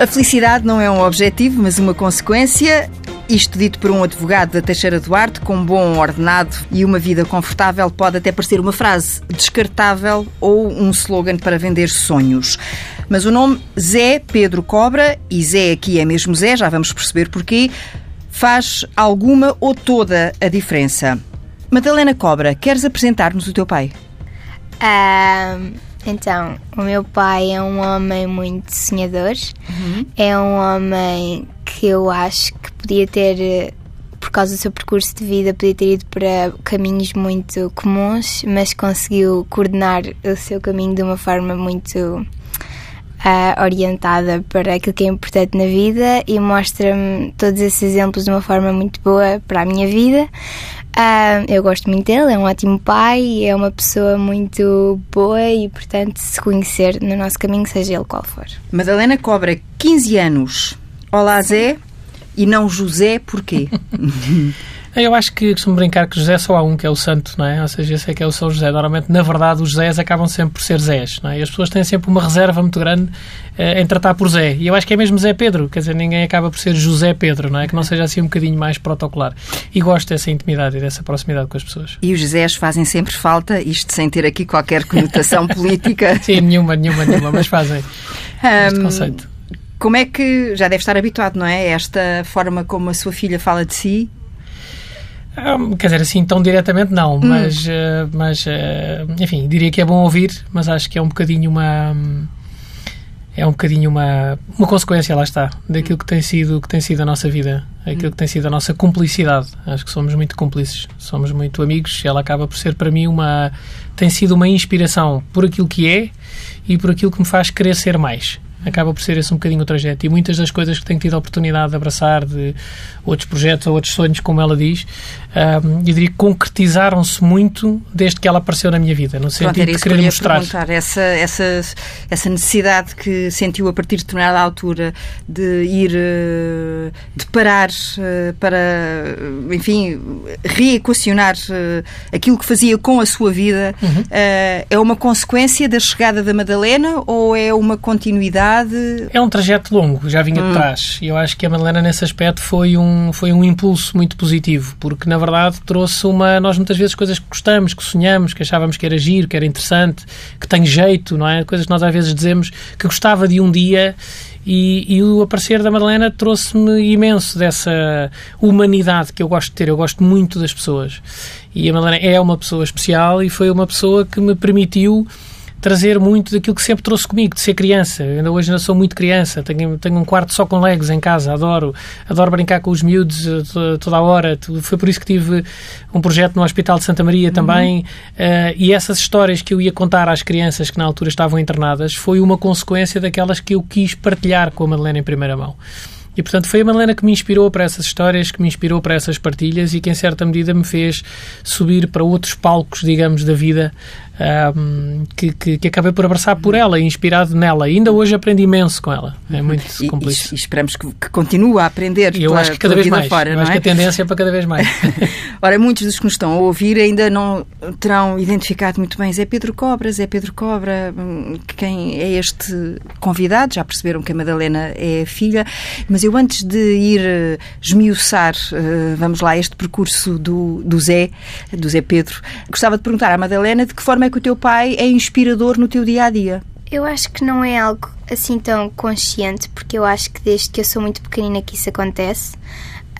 A felicidade não é um objetivo, mas uma consequência. Isto dito por um advogado da Teixeira Duarte, com bom ordenado e uma vida confortável, pode até parecer uma frase descartável ou um slogan para vender sonhos. Mas o nome Zé Pedro Cobra, e Zé aqui é mesmo Zé, já vamos perceber porquê, faz alguma ou toda a diferença. Madalena Cobra, queres apresentar-nos o teu pai? Um, então, o meu pai é um homem muito sonhador, uhum. é um homem que eu acho que podia ter, por causa do seu percurso de vida, podia ter ido para caminhos muito comuns, mas conseguiu coordenar o seu caminho de uma forma muito uh, orientada para aquilo que é importante na vida e mostra-me todos esses exemplos de uma forma muito boa para a minha vida. Uh, eu gosto muito dele, é um ótimo pai, é uma pessoa muito boa e, portanto, se conhecer no nosso caminho, seja ele qual for. Madalena cobra 15 anos. Olá, Zé. E não José, porquê? Eu acho que costumo brincar que José só há um, que é o santo, não é? Ou seja, esse é que é o São José. Normalmente, na verdade, os Zés acabam sempre por ser Zés, não é? E as pessoas têm sempre uma reserva muito grande uh, em tratar por Zé. E eu acho que é mesmo Zé Pedro, quer dizer, ninguém acaba por ser José Pedro, não é? Que não seja assim um bocadinho mais protocolar. E gosto dessa intimidade e dessa proximidade com as pessoas. E os Zés fazem sempre falta, isto sem ter aqui qualquer conotação política. Sim, nenhuma, nenhuma, nenhuma, mas fazem este conceito. Como é que já deve estar habituado, não é? Esta forma como a sua filha fala de si um, quer dizer, assim, tão diretamente não, hum. mas, uh, mas uh, enfim, diria que é bom ouvir, mas acho que é um bocadinho uma. É um bocadinho uma, uma consequência, lá está, daquilo que tem sido, que tem sido a nossa vida, aquilo que tem sido a nossa cumplicidade. Acho que somos muito cúmplices, somos muito amigos. Ela acaba por ser para mim uma. tem sido uma inspiração por aquilo que é e por aquilo que me faz querer ser mais acaba por ser esse um bocadinho o trajeto. E muitas das coisas que tenho tido a oportunidade de abraçar, de outros projetos ou outros sonhos, como ela diz, um, eu diria que concretizaram-se muito desde que ela apareceu na minha vida, no sentido Pronto, de querer que mostrar. Essa, essa, essa necessidade que sentiu a partir de determinada altura de ir, eh, de parar eh, para, enfim, reequacionar eh, aquilo que fazia com a sua vida, uhum. é uma consequência da chegada da Madalena ou é uma continuidade? É um trajeto longo, já vinha hum. de trás. E eu acho que a Madalena, nesse aspecto, foi um, foi um impulso muito positivo, porque, na verdade, trouxe uma. Nós, muitas vezes, coisas que gostamos, que sonhamos, que achávamos que era giro, que era interessante, que tem jeito, não é? Coisas que nós, às vezes, dizemos que gostava de um dia e, e, o aparecer da Madalena trouxe-me imenso dessa humanidade que eu gosto de ter. Eu gosto muito das pessoas. E a Madalena é uma pessoa especial e foi uma pessoa que me permitiu trazer muito daquilo que sempre trouxe comigo, de ser criança. Eu ainda hoje ainda sou muito criança, tenho, tenho um quarto só com legos em casa, adoro, adoro brincar com os miúdos eh, toda a hora. Foi por isso que tive um projeto no Hospital de Santa Maria também. Uhum. Uh, e essas histórias que eu ia contar às crianças que na altura estavam internadas foi uma consequência daquelas que eu quis partilhar com a Madalena em primeira mão. E, portanto, foi a Madalena que me inspirou para essas histórias, que me inspirou para essas partilhas e que, em certa medida, me fez subir para outros palcos, digamos, da vida um, que, que, que, acabei por abraçar por ela e inspirado nela. E ainda hoje aprendi imenso com ela. É muito e, complexo. E, esperamos que, que, continue a aprender Eu pela, acho que cada vez mais. Fora, Eu acho é? que a tendência é para cada vez mais. Ora, muitos dos que nos estão a ouvir ainda não terão identificado muito bem Zé Pedro Cobra, Zé Pedro Cobra, hum, quem é este convidado, já perceberam que a Madalena é a filha, mas eu antes de ir uh, esmiuçar, uh, vamos lá, este percurso do, do Zé, do Zé Pedro, gostava de perguntar à Madalena de que forma é que o teu pai é inspirador no teu dia a dia? Eu acho que não é algo assim tão consciente, porque eu acho que desde que eu sou muito pequenina que isso acontece.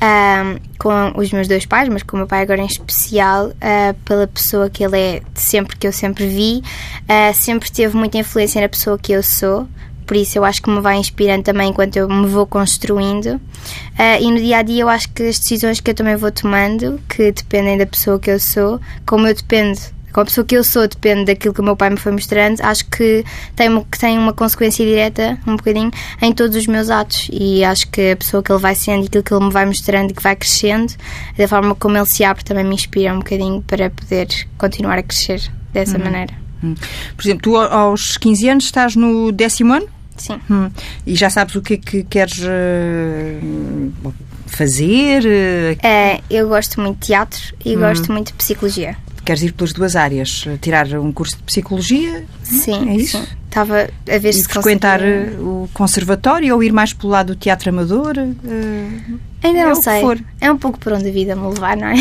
Um, com os meus dois pais, mas com o meu pai agora em especial, uh, pela pessoa que ele é, sempre que eu sempre vi, uh, sempre teve muita influência na pessoa que eu sou. Por isso eu acho que me vai inspirando também enquanto eu me vou construindo. Uh, e no dia a dia eu acho que as decisões que eu também vou tomando, que dependem da pessoa que eu sou, como eu dependo com a pessoa que eu sou depende daquilo que o meu pai me foi mostrando, acho que tem, que tem uma consequência direta, um bocadinho, em todos os meus atos. E acho que a pessoa que ele vai sendo e aquilo que ele me vai mostrando e que vai crescendo, da forma como ele se abre, também me inspira um bocadinho para poder continuar a crescer dessa uhum. maneira. Uhum. Por exemplo, tu aos 15 anos estás no décimo ano? Sim. Uhum. E já sabes o que é que queres uh, fazer? Uh, eu gosto muito de teatro e hum. gosto muito de psicologia queres ir pelas duas áreas, tirar um curso de psicologia? Sim, é isso? Sim. estava a ver e se frequentar conseguia. o conservatório ou ir mais pelo lado do teatro amador? Uh, Ainda é não que sei. É um pouco por onde a vida me levar, não é?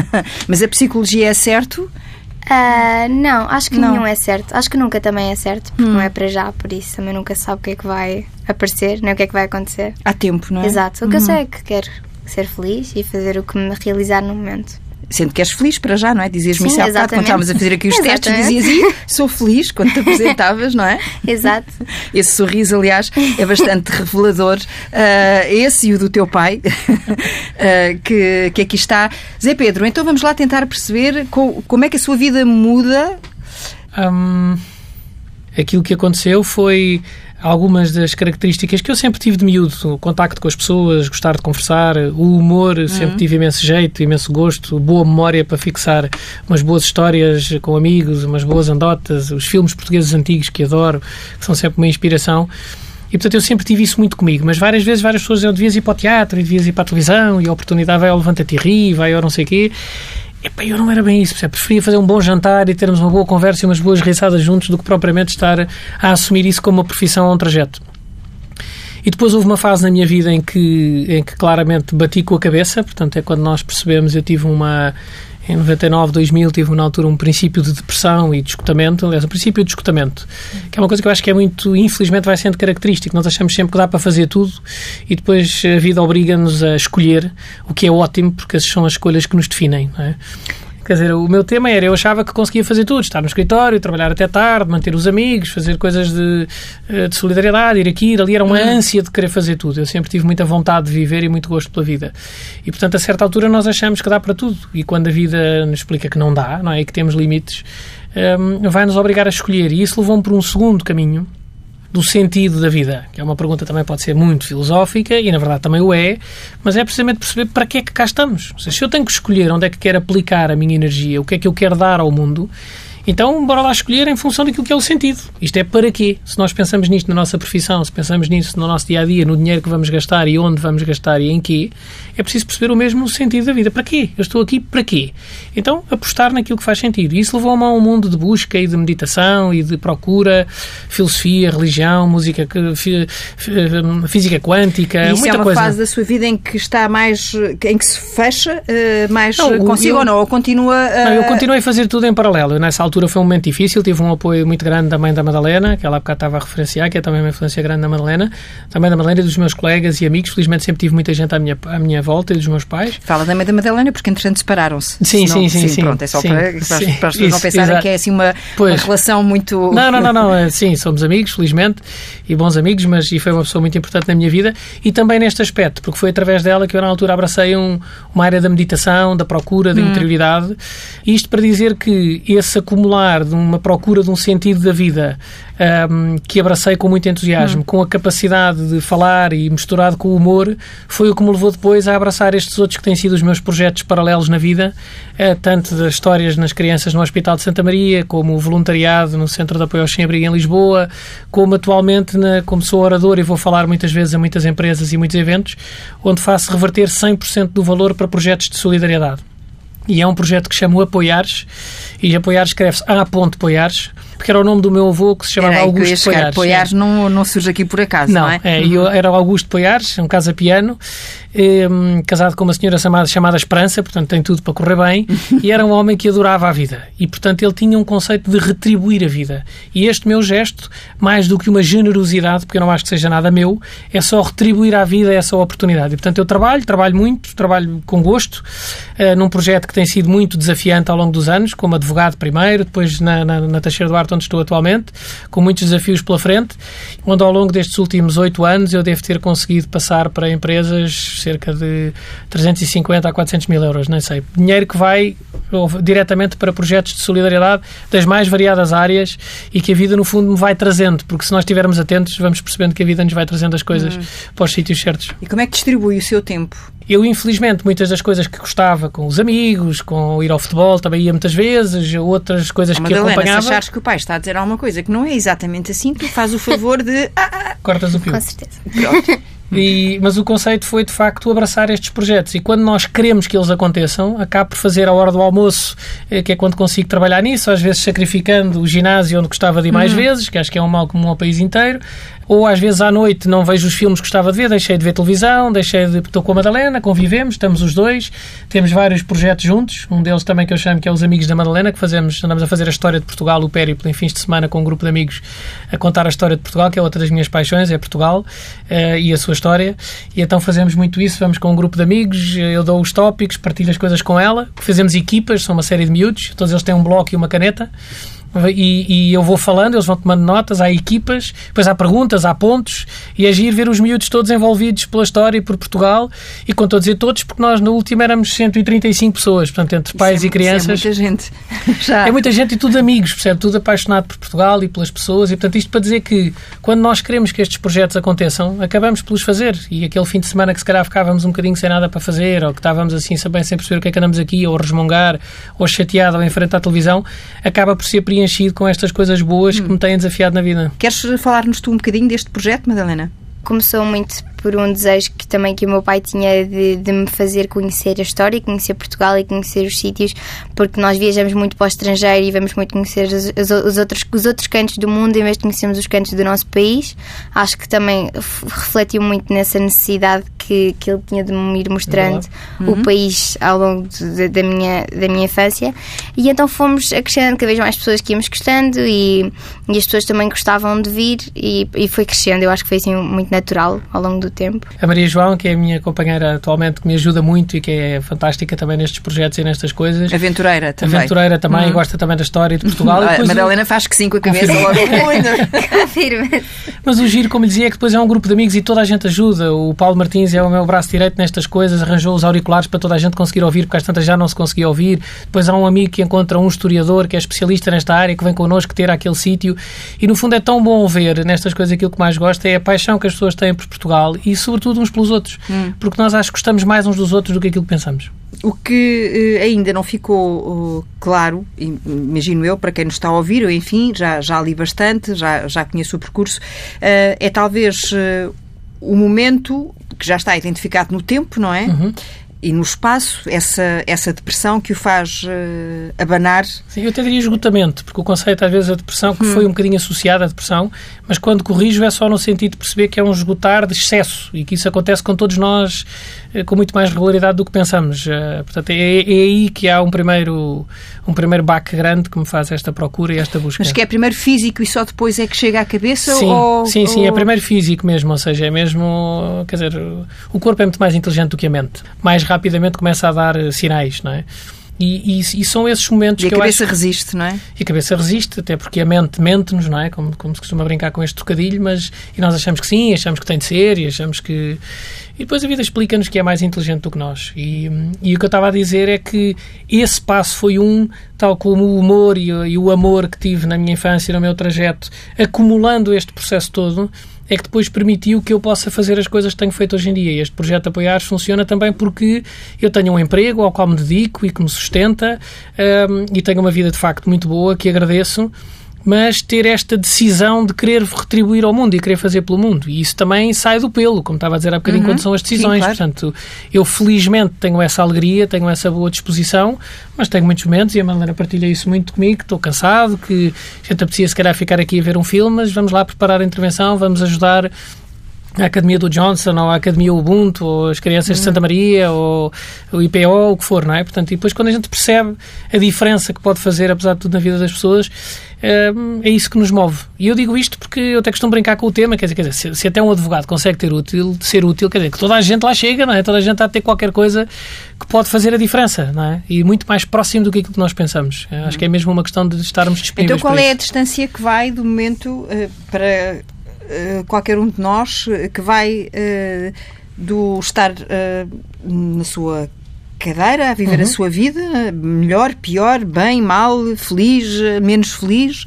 Mas a psicologia é certo? Ah, não, acho que Não. nenhum é certo. Acho que nunca também é certo, porque não é para já, por isso também nunca sabe o que é que vai aparecer, nem o que é que vai acontecer. Há tempo, não é? Exato. O que eu sei é que quero ser feliz e fazer o que me realizar no momento. Sendo que és feliz para já, não é? Dizias-me isso há bocado, quando estávamos a fazer aqui os testes, Exatamente. dizias, "Ih, sou feliz quando te apresentavas, não é? Exato. Esse sorriso, aliás, é bastante revelador. Ah, esse e o do teu pai, ah, que, que aqui está. Zé Pedro, então vamos lá tentar perceber co- como é que a sua vida muda. Hum, aquilo que aconteceu foi algumas das características que eu sempre tive de miúdo, o contacto com as pessoas, gostar de conversar, o humor, sempre tive imenso jeito, imenso gosto, boa memória para fixar umas boas histórias com amigos, umas boas andotas, os filmes portugueses antigos que adoro, que são sempre uma inspiração. E, portanto, eu sempre tive isso muito comigo. Mas várias vezes, várias pessoas diziam, devias ir para o teatro, devias ir para a televisão, e a oportunidade vai ao Levanta-te e ri, vai ao não sei quê. Epá, eu não era bem isso, percebe? preferia fazer um bom jantar e termos uma boa conversa e umas boas risadas juntos do que propriamente estar a assumir isso como uma profissão ou um trajeto. E depois houve uma fase na minha vida em que, em que claramente bati com a cabeça, portanto é quando nós percebemos, eu tive uma, em 99, 2000, tive na altura um princípio de depressão e de escutamento, aliás, um princípio de escutamento, que é uma coisa que eu acho que é muito, infelizmente vai sendo característico, nós achamos sempre que dá para fazer tudo e depois a vida obriga-nos a escolher, o que é ótimo, porque essas são as escolhas que nos definem, é? Quer dizer, o meu tema era, eu achava que conseguia fazer tudo, estar no escritório, trabalhar até tarde, manter os amigos, fazer coisas de, eh, de solidariedade, ir aqui, ir ali, era uma ânsia de querer fazer tudo. Eu sempre tive muita vontade de viver e muito gosto pela vida. E, portanto, a certa altura nós achamos que dá para tudo. E quando a vida nos explica que não dá, não é? E que temos limites, hum, vai-nos obrigar a escolher. E isso levou-me por um segundo caminho, do sentido da vida, que é uma pergunta também pode ser muito filosófica e na verdade também o é, mas é precisamente perceber para que é que cá estamos. Seja, se eu tenho que escolher onde é que quero aplicar a minha energia, o que é que eu quero dar ao mundo, então bora lá escolher em função daquilo que é o sentido. Isto é para quê? Se nós pensamos nisto na nossa profissão, se pensamos nisso no nosso dia a dia, no dinheiro que vamos gastar e onde vamos gastar e em quê, é preciso perceber o mesmo sentido da vida. Para quê? Eu estou aqui para quê? Então apostar naquilo que faz sentido. Isso levou-me a um mundo de busca e de meditação e de procura, filosofia, religião, música, física quântica, E isso muita é uma coisa. fase da sua vida em que está mais. em que se fecha eh, mais Não, consigo eu- ou não? Ou continua a. Não, eu continuei a fazer tudo em paralelo. Eu, nessa altura foi um momento difícil, tive um apoio muito grande da mãe da Madalena, que ela há bocado estava a referenciar, que é também uma influência grande da Madalena, também da Madalena e dos meus colegas e amigos. Felizmente sempre tive muita gente à minha, à minha volta e dos meus pais. Fala da mãe da Madalena, porque entretanto separaram-se. Sim, Senão- sim, sim, sim. Pronto, é só Sim, para, para, sim. para as pessoas não pensarem exato. que é assim uma, uma relação muito. Não, não, não, não. é, Sim, somos amigos, felizmente, e bons amigos, mas e foi uma pessoa muito importante na minha vida e também neste aspecto, porque foi através dela que eu, na altura, abracei um, uma área da meditação, da procura, da interioridade. Isto para dizer que esse acumular de uma procura de um sentido da vida ahm, que abracei com muito entusiasmo, com a capacidade de falar e misturado com o humor, foi o que me levou depois a abraçar estes outros que têm sido os meus projetos paralelos na vida, eh, tanto das histórias nas crianças no Hospital de Santa Maria, como o voluntariado no Centro de Apoio ao Sem-Abrigo em Lisboa, como atualmente, na, como sou orador e vou falar muitas vezes a muitas empresas e muitos eventos, onde faço reverter 100% do valor para projetos de solidariedade. E é um projeto que chamo Apoiares, e Apoiares escreve-se A. Porque era o nome do meu avô que se chamava Era que Augusto chegar. Poiares. Poiares não, não surge aqui por acaso, não, Não, é? é, eu era o Augusto Poiares, um casa-piano, hum, casado com uma senhora chamada, chamada Esperança, portanto tem tudo para correr bem, e era um homem que adorava a vida. E, portanto, ele tinha um conceito de retribuir a vida. E este meu gesto, mais do que uma generosidade, porque eu não acho que seja nada meu, é só retribuir à vida essa oportunidade. E, portanto, eu trabalho, trabalho muito, trabalho com gosto, eh, num projeto que tem sido muito desafiante ao longo dos anos, como advogado primeiro, depois na, na, na Teixeira do Arte, onde estou atualmente, com muitos desafios pela frente, onde ao longo destes últimos oito anos eu devo ter conseguido passar para empresas cerca de 350 a 400 mil euros, nem sei. Dinheiro que vai ou, diretamente para projetos de solidariedade das mais variadas áreas e que a vida, no fundo, me vai trazendo, porque se nós estivermos atentos, vamos percebendo que a vida nos vai trazendo as coisas para os sítios certos. E como é que distribui o seu tempo? Eu, infelizmente, muitas das coisas que gostava com os amigos, com ir ao futebol, também ia muitas vezes, outras coisas Oh, que Madalena, se acompanhava. achares que o pai está a dizer alguma coisa que não é exatamente assim, tu faz o favor de. Ah, Cortas o fio. Com certeza. pronto. E, mas o conceito foi, de facto, abraçar estes projetos. E quando nós queremos que eles aconteçam, acabo por fazer a hora do almoço, eh, que é quando consigo trabalhar nisso, às vezes sacrificando o ginásio onde gostava de ir mais uhum. vezes, que acho que é um mal comum ao país inteiro, ou às vezes à noite não vejo os filmes que gostava de ver, deixei de ver televisão, deixei de. Estou com a Madalena, convivemos, estamos os dois, temos vários projetos juntos, um deles também que eu chamo que é os Amigos da Madalena, que fazemos, andamos a fazer a história de Portugal, o périplo em fins de semana com um grupo de amigos a contar a história de Portugal, que é outra das minhas paixões, é Portugal uh, e a sua história. E então fazemos muito isso, vamos com um grupo de amigos, eu dou os tópicos, partilho as coisas com ela, fazemos equipas, são uma série de miúdos, todos eles têm um bloco e uma caneta e, e, eu vou falando, eles vão tomando notas, há equipas, depois há perguntas, há pontos, e agir é ver os miúdos todos envolvidos pela história e por Portugal, e estou a dizer todos, porque nós no último éramos 135 pessoas, portanto, entre pais é, e crianças. é muita gente. Já. É muita gente e tudo amigos, percebe? Tudo apaixonado por Portugal e pelas pessoas, e portanto, isto para dizer que quando nós queremos que estes projetos aconteçam, acabamos pelos fazer, e aquele fim de semana que se calhar ficávamos um bocadinho sem nada para fazer, ou que estávamos assim, sem perceber o que é que andamos aqui, ou resmungar, ou chateado, ou em frente à televisão, acaba por ser preenchido com estas coisas boas hum. que me têm desafiado na vida. Queres falar-nos tu um bocadinho deste projeto, Madalena? Começou muito por um desejo que também que o meu pai tinha de, de, me fazer conhecer a história, conhecer Portugal e conhecer os sítios, porque nós viajamos muito para o estrangeiro e vamos muito conhecer os, os, os outros, os outros cantos do mundo em vez de conhecermos os cantos do nosso país. Acho que também refletiu muito nessa necessidade que, que ele tinha de me ir mostrando uhum. o país ao longo de, da, minha, da minha infância. E então fomos acrescentando cada vez mais pessoas que íamos gostando e, e as pessoas também gostavam de vir e, e foi crescendo. Eu acho que foi assim muito natural ao longo do tempo. A Maria João, que é a minha companheira atualmente, que me ajuda muito e que é fantástica também nestes projetos e nestas coisas. Aventureira também. Aventureira também, uhum. gosta também da história de Portugal. a Madalena faz que sim com a cabeça logo. Confirma. Mas o giro, como dizia, é que depois é um grupo de amigos e toda a gente ajuda. O Paulo Martins é o meu braço direito nestas coisas, arranjou os auriculares para toda a gente conseguir ouvir, porque às tantas já não se conseguia ouvir. Depois há um amigo que encontra um historiador que é especialista nesta área, que vem connosco ter aquele sítio. E no fundo é tão bom ver nestas coisas aquilo que mais gosta é a paixão que as pessoas têm por Portugal e, sobretudo, uns pelos outros. Hum. Porque nós acho que gostamos mais uns dos outros do que aquilo que pensamos. O que eh, ainda não ficou uh, claro, imagino eu, para quem nos está a ouvir, eu, enfim, já, já li bastante, já, já conheço o percurso, uh, é talvez uh, o momento que já está identificado no tempo, não é? Uhum e no espaço essa, essa depressão que o faz uh, abanar. Sim, eu até diria esgotamento, porque o conceito às vezes da depressão, que hum. foi um bocadinho associado à depressão, mas quando corrijo é só no sentido de perceber que é um esgotar de excesso e que isso acontece com todos nós uh, com muito mais regularidade do que pensamos. Uh, portanto, é, é, aí que há um primeiro, um primeiro baque grande que me faz esta procura e esta busca. Mas que é primeiro físico e só depois é que chega à cabeça? Sim, ou, sim, sim, é primeiro físico mesmo, ou seja, é mesmo, quer dizer, o corpo é muito mais inteligente do que a mente. Mais rapidamente começa a dar eh, sinais, não é? E, e, e, são esses momentos e que a cabeça acho... resiste, não é? E a cabeça resiste, até porque a mente mente-nos, não é? Como, como se costuma brincar com este trocadilho, mas e nós achamos que sim, achamos que tem de ser, e achamos que. E depois a vida explica-nos que é mais inteligente do que nós. E, e o que eu estava a dizer é que esse passo foi um, tal como o humor e, e o amor que tive na minha infância, no meu trajeto, acumulando este processo todo, é que depois permitiu que eu possa fazer as coisas que tenho feito hoje em dia. Este projeto Apoiares funciona também porque eu tenho um emprego ao qual me dedico e que me sustenta um, e tenho uma vida de facto muito boa, que agradeço mas ter esta decisão de querer retribuir ao mundo e querer fazer pelo mundo. E isso também sai do pelo, como estava a dizer há bocadinho, uhum. quando são as decisões. Sim, claro. Portanto, eu felizmente tenho essa alegria, tenho essa boa disposição, mas tenho muitos momentos e a Malena partilha isso muito comigo, que estou cansado, que a gente aprecia se calhar ficar aqui a ver um filme, mas vamos lá preparar a intervenção, vamos ajudar a Academia do Johnson, ou a Academia Ubuntu, ou as crianças de Santa Maria, ou o IPO, o que for, não é? Portanto, e depois quando a gente percebe a diferença que pode fazer, apesar de tudo, na vida das pessoas, é, é isso que nos move. E eu digo isto porque eu até costumo brincar com o tema, quer dizer, quer dizer se, se, até um advogado consegue ter útil, ser útil, quer dizer, que toda a gente lá chega, não é? Toda a gente está a ter qualquer coisa que pode fazer a diferença, não é? E muito mais próximo do que aquilo que nós pensamos. Acho que é mesmo uma questão de estarmos disponíveis Então qual é a distância que vai do momento uh, para qualquer um de nós uh, que vai do estar na sua cadeira a viver uhum. a sua vida, melhor, pior, bem, mal, feliz, menos feliz.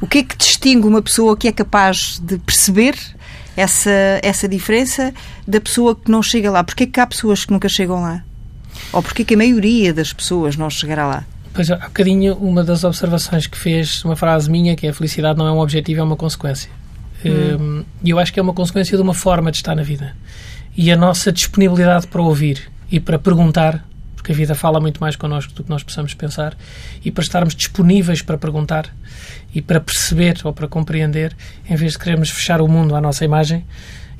O que é que distingue uma pessoa que é capaz de perceber essa, essa diferença da pessoa que não chega lá? Porquê que há pessoas que nunca chegam lá? Ou porquê que a maioria das pessoas não chegará lá? Pois, há bocadinho, uma das observações que fez, uma frase minha, que é a felicidade não é um objetivo, é uma consequência. Hum. E eu acho que é uma consequência de uma forma de estar na vida. E a nossa disponibilidade para ouvir e para perguntar, porque a vida fala muito mais connosco do que nós possamos pensar, e para estarmos disponíveis para perguntar e para perceber ou para compreender, em vez de querermos fechar o mundo à nossa imagem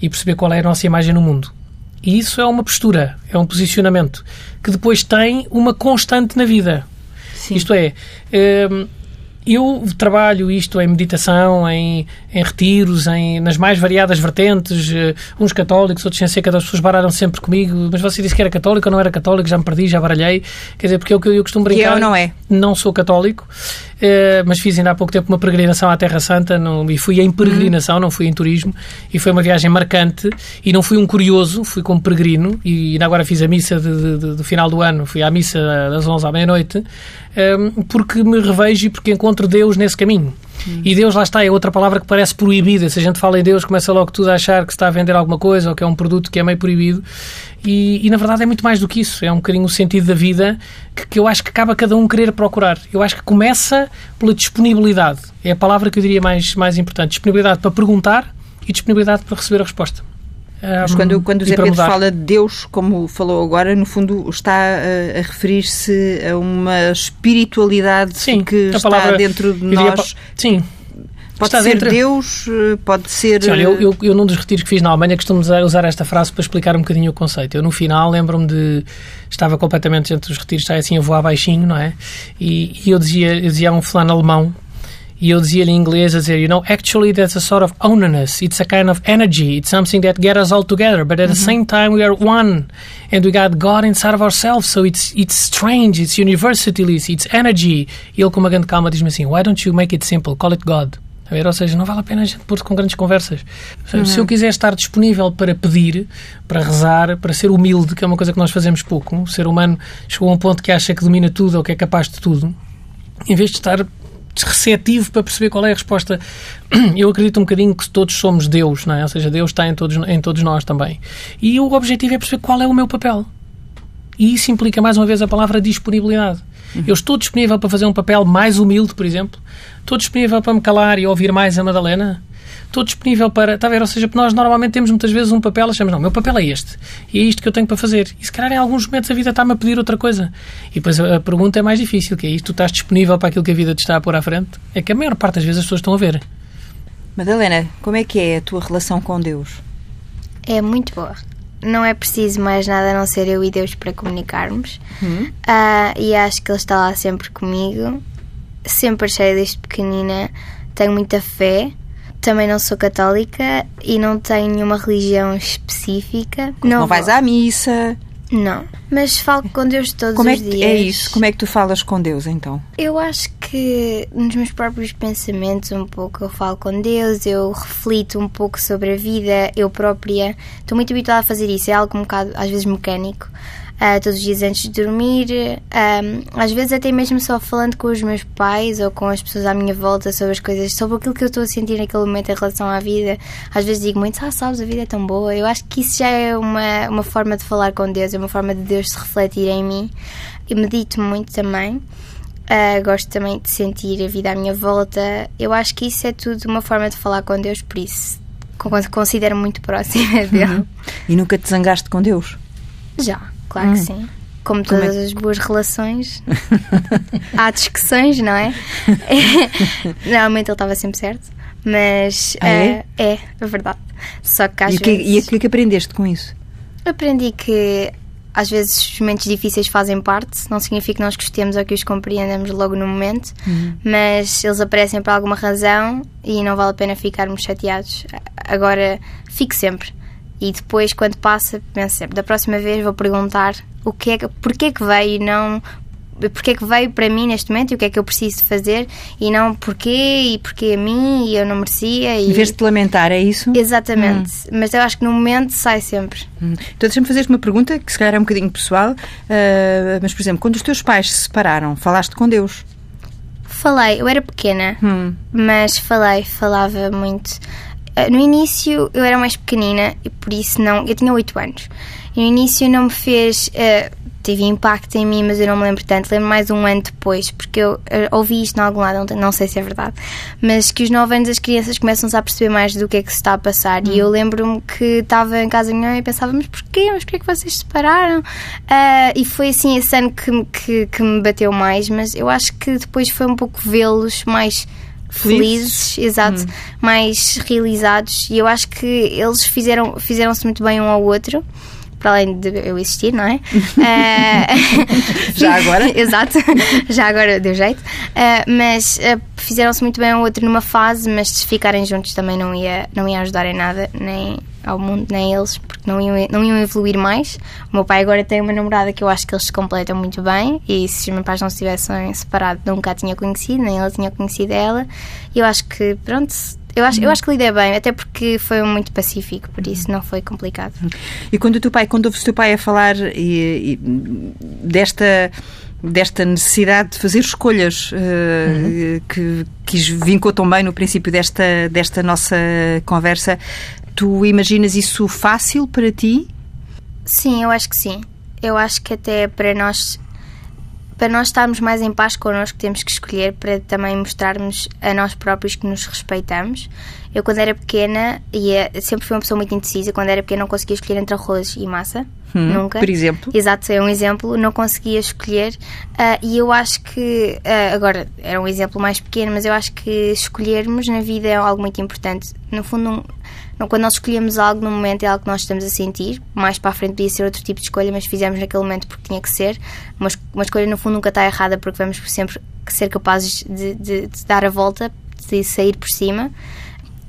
e perceber qual é a nossa imagem no mundo. E isso é uma postura, é um posicionamento que depois tem uma constante na vida. Sim. Isto é, hum, eu trabalho isto em meditação, em, em retiros, em, nas mais variadas vertentes, uh, uns católicos, outros sem ser católicos, as pessoas baralham sempre comigo, mas você disse que era católico ou não era católico, já me perdi, já baralhei. Quer dizer, porque é o que eu, eu costumo brincar. Que eu não é. Não sou católico, uh, mas fiz ainda há pouco tempo uma peregrinação à Terra Santa e fui em peregrinação, não fui em turismo, e foi uma viagem marcante e não fui um curioso, fui como peregrino e ainda agora fiz a missa do final do ano, fui à missa das 11 à meia-noite, um, porque me revejo e porque encontro Deus nesse caminho. E Deus, lá está, é outra palavra que parece proibida. Se a gente fala em Deus, começa logo tudo a achar que está a vender alguma coisa ou que é um produto que é meio proibido. E, e na verdade é muito mais do que isso. É um bocadinho o sentido da vida que, que eu acho que acaba cada um querer procurar. Eu acho que começa pela disponibilidade. É a palavra que eu diria mais, mais importante. Disponibilidade para perguntar e disponibilidade para receber a resposta. Mas quando, quando o Zé Pedro mudar. fala de Deus, como falou agora, no fundo está a, a referir-se a uma espiritualidade sim, que está palavra, dentro de nós. Sim. Pode está ser dentro... Deus, pode ser. Sim, olha, eu, eu, eu, num dos retiros que fiz na Alemanha, costumo usar esta frase para explicar um bocadinho o conceito. Eu, no final, lembro-me de. Estava completamente entre os retiros, estava assim a voar baixinho, não é? E, e eu, dizia, eu dizia a um fulano alemão e eu dizia em inglês a dizer, you know, actually that's a sort of oneness. It's a kind of energy. It's something that gets us all together. But at the same time, we are one, and we got God inside of ourselves. So it's it's strange. It's universalist. It's energy. E ele com uma grande calma diz-me assim, why don't you make it simple? Call it God. Ou seja, não vale a pena a gente pôr com grandes conversas. Uhum. Se eu quiser estar disponível para pedir, para rezar, para ser humilde, que é uma coisa que nós fazemos pouco, o ser humano chegou a um ponto que acha que domina tudo ou que é capaz de tudo, em vez de estar receptivo para perceber qual é a resposta. Eu acredito um bocadinho que todos somos Deus, não é? Ou seja, Deus está em todos, em todos nós também. E o objetivo é perceber qual é o meu papel. E isso implica, mais uma vez, a palavra disponibilidade. Uhum. Eu estou disponível para fazer um papel mais humilde, por exemplo. Estou disponível para me calar e ouvir mais a Madalena estou disponível para. Está a ver? Ou seja, nós normalmente temos muitas vezes um papel, achamos, não, meu papel é este. E é isto que eu tenho para fazer. E se calhar em alguns momentos a vida está-me a pedir outra coisa. E depois a, a pergunta é mais difícil, que é isto, tu estás disponível para aquilo que a vida te está a pôr à frente? É que a maior parte das vezes as pessoas estão a ver. Madalena, como é que é a tua relação com Deus? É muito boa. Não é preciso mais nada a não ser eu e Deus para comunicarmos. Hum. Uh, e acho que Ele está lá sempre comigo. Sempre achei desde pequenina. Tenho muita fé também não sou católica e não tenho nenhuma religião específica. Não, não vais à missa? Não, mas falo com Deus todos Como os é que, dias. É isso. Como é que tu falas com Deus então? Eu acho que nos meus próprios pensamentos um pouco eu falo com Deus, eu reflito um pouco sobre a vida, eu própria estou muito habituada a fazer isso, é algo um bocado às vezes mecânico uh, todos os dias antes de dormir, um, às vezes até mesmo só falando com os meus pais ou com as pessoas à minha volta sobre as coisas, sobre aquilo que eu estou a sentir naquele momento em relação à vida. Às vezes digo muito, ah, sabes, a vida é tão boa. Eu acho que isso já é uma, uma forma de falar com Deus, é uma forma de Deus se refletir em mim. E medito muito também. Uh, gosto também de sentir a vida à minha volta. Eu acho que isso é tudo uma forma de falar com Deus, por isso considero muito próxima dele. Uhum. E nunca te zangaste com Deus? Já claro hum. que sim. Como Como todas é? as boas relações, há discussões, não é? Normalmente ele estava sempre certo, mas ah, é? Uh, é, é verdade. Só que às e vezes. e o que é que aprendeste com isso? Aprendi que às vezes os momentos difíceis fazem parte, não significa que nós gostemos ou que os compreendamos logo no momento, uhum. mas eles aparecem por alguma razão e não vale a pena ficarmos chateados. Agora, fique sempre e depois, quando passa, penso sempre, da próxima vez vou perguntar o que é que, porquê é que veio e não porque é que veio para mim neste momento e o que é que eu preciso fazer e não porquê e porquê a mim e eu não merecia. E... Em vez de te lamentar, é isso? Exatamente. Hum. Mas eu acho que no momento sai sempre. Hum. Então deixa-me fazer uma pergunta que se calhar é um bocadinho pessoal, uh, mas por exemplo, quando os teus pais se separaram, falaste com Deus? Falei, eu era pequena, hum. mas falei, falava muito. Eh, no início eu era mais pequenina e por isso não. Eu tinha 8 anos. E no início não me fez uh, teve impacto em mim, mas eu não me lembro tanto. Lembro mais um ano depois, porque eu, eu ouvi isto em algum lado, não, não, sei se é verdade, mas que os 9 anos as crianças começam-se a perceber mais do que é que se está a passar. Hum. E eu lembro-me que estava em casa minha e pensava, mas porquê? Mas porquê é que vocês se separaram? Uh, e foi assim esse ano que, que, que me bateu mais, mas eu acho que depois foi um pouco vê-los mais felizes, exato, hum. mais realizados e eu acho que eles fizeram fizeram-se muito bem um ao outro para além de eu existir, não é? uh, já agora? Exato, já agora deu jeito. Uh, mas uh, fizeram-se muito bem um outro numa fase, mas se ficarem juntos também não ia, não ia ajudar em nada, nem ao mundo, nem eles, porque não iam, não iam evoluir mais. O meu pai agora tem uma namorada que eu acho que eles se completam muito bem, e se os meus pais não se tivessem separado, nunca a tinha conhecido, nem ela tinha conhecido ela. E eu acho que, pronto, eu acho, eu acho que lidei bem, até porque foi muito pacífico, por isso não foi complicado. E quando o teu pai, quando ouves o teu pai a falar e, e desta desta necessidade de fazer escolhas uh, uhum. que, que vincou tão bem no princípio desta, desta nossa conversa, tu imaginas isso fácil para ti? Sim, eu acho que sim. Eu acho que até para nós para nós estarmos mais em paz connosco, temos que escolher para também mostrarmos a nós próprios que nos respeitamos. Eu, quando era pequena, e é, sempre fui uma pessoa muito indecisa, quando era pequena não conseguia escolher entre arroz e massa. Hum, Nunca. Por exemplo? Exato, é um exemplo. Não conseguia escolher. Uh, e eu acho que, uh, agora, era um exemplo mais pequeno, mas eu acho que escolhermos na vida é algo muito importante. No fundo, um, quando nós escolhemos algo no momento é algo que nós estamos a sentir. Mais para a frente podia ser outro tipo de escolha, mas fizemos naquele momento porque tinha que ser. Uma, uma escolha, no fundo, nunca está errada porque vamos sempre ser capazes de, de, de dar a volta, de sair por cima.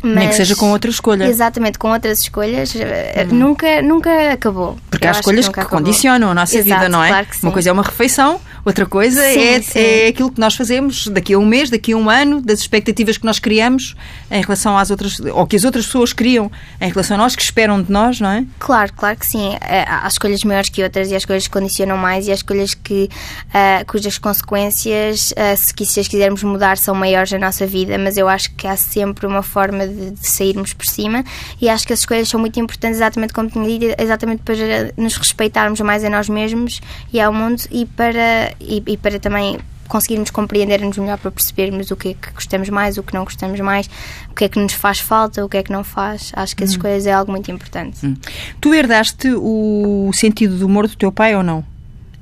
Mas, Nem que seja com outra escolha. Exatamente, com outras escolhas, hum. nunca, nunca acabou. Porque há escolhas que, que condicionam a nossa Exato, vida, não é? Claro uma coisa é uma refeição, outra coisa sim, é, sim. é aquilo que nós fazemos daqui a um mês, daqui a um ano, das expectativas que nós criamos em relação às outras, ou que as outras pessoas criam em relação a nós, que esperam de nós, não é? Claro, claro que sim. É, há escolhas maiores que outras e há escolhas que condicionam mais e há escolhas que, uh, cujas consequências, uh, se, se as quisermos mudar, são maiores na nossa vida, mas eu acho que há sempre uma forma de, de sairmos por cima e acho que as escolhas são muito importantes, exatamente como tinha dito, exatamente para nos respeitarmos mais a nós mesmos e ao mundo e para, e, e para também conseguirmos compreender-nos melhor para percebermos o que é que gostamos mais, o que não gostamos mais, o que é que nos faz falta, o que é que não faz. Acho que as escolhas hum. é algo muito importante. Hum. Tu herdaste o sentido do humor do teu pai ou não?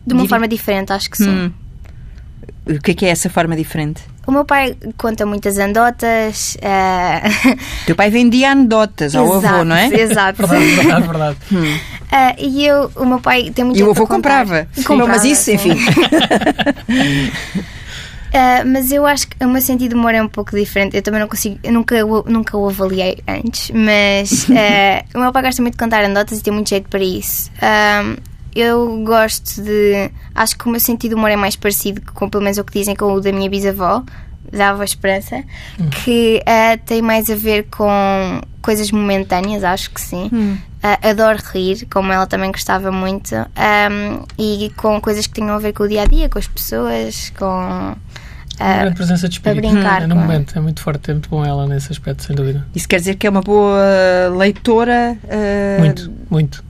De uma forma diferente, acho que sim. Hum. O que é que é essa forma diferente? O meu pai conta muitas anedotas. Uh... Teu pai vendia anedotas ao exato, avô, não é? Exato. verdade, verdade. verdade. Hum. Uh, e eu, o meu pai tem muito E o avô comprava. comprava. Mas isso, enfim. Uh, mas eu acho que o meu sentido de humor é um pouco diferente. Eu também não consigo, eu nunca, nunca o avaliei antes, mas uh, o meu pai gosta muito de contar anedotas e tem muito jeito para isso. Eu gosto de. Acho que o meu sentido de humor é mais parecido com, pelo menos, o que dizem com o da minha bisavó, da avó Esperança, hum. que uh, tem mais a ver com coisas momentâneas, acho que sim. Hum. Uh, adoro rir, como ela também gostava muito, um, e com coisas que tenham a ver com o dia a dia, com as pessoas, com. Uma grande presença de espírito brincar, hum, é no momento, é muito forte, é muito bom ela nesse aspecto, sem dúvida. Isso quer dizer que é uma boa leitora? Uh... Muito, muito.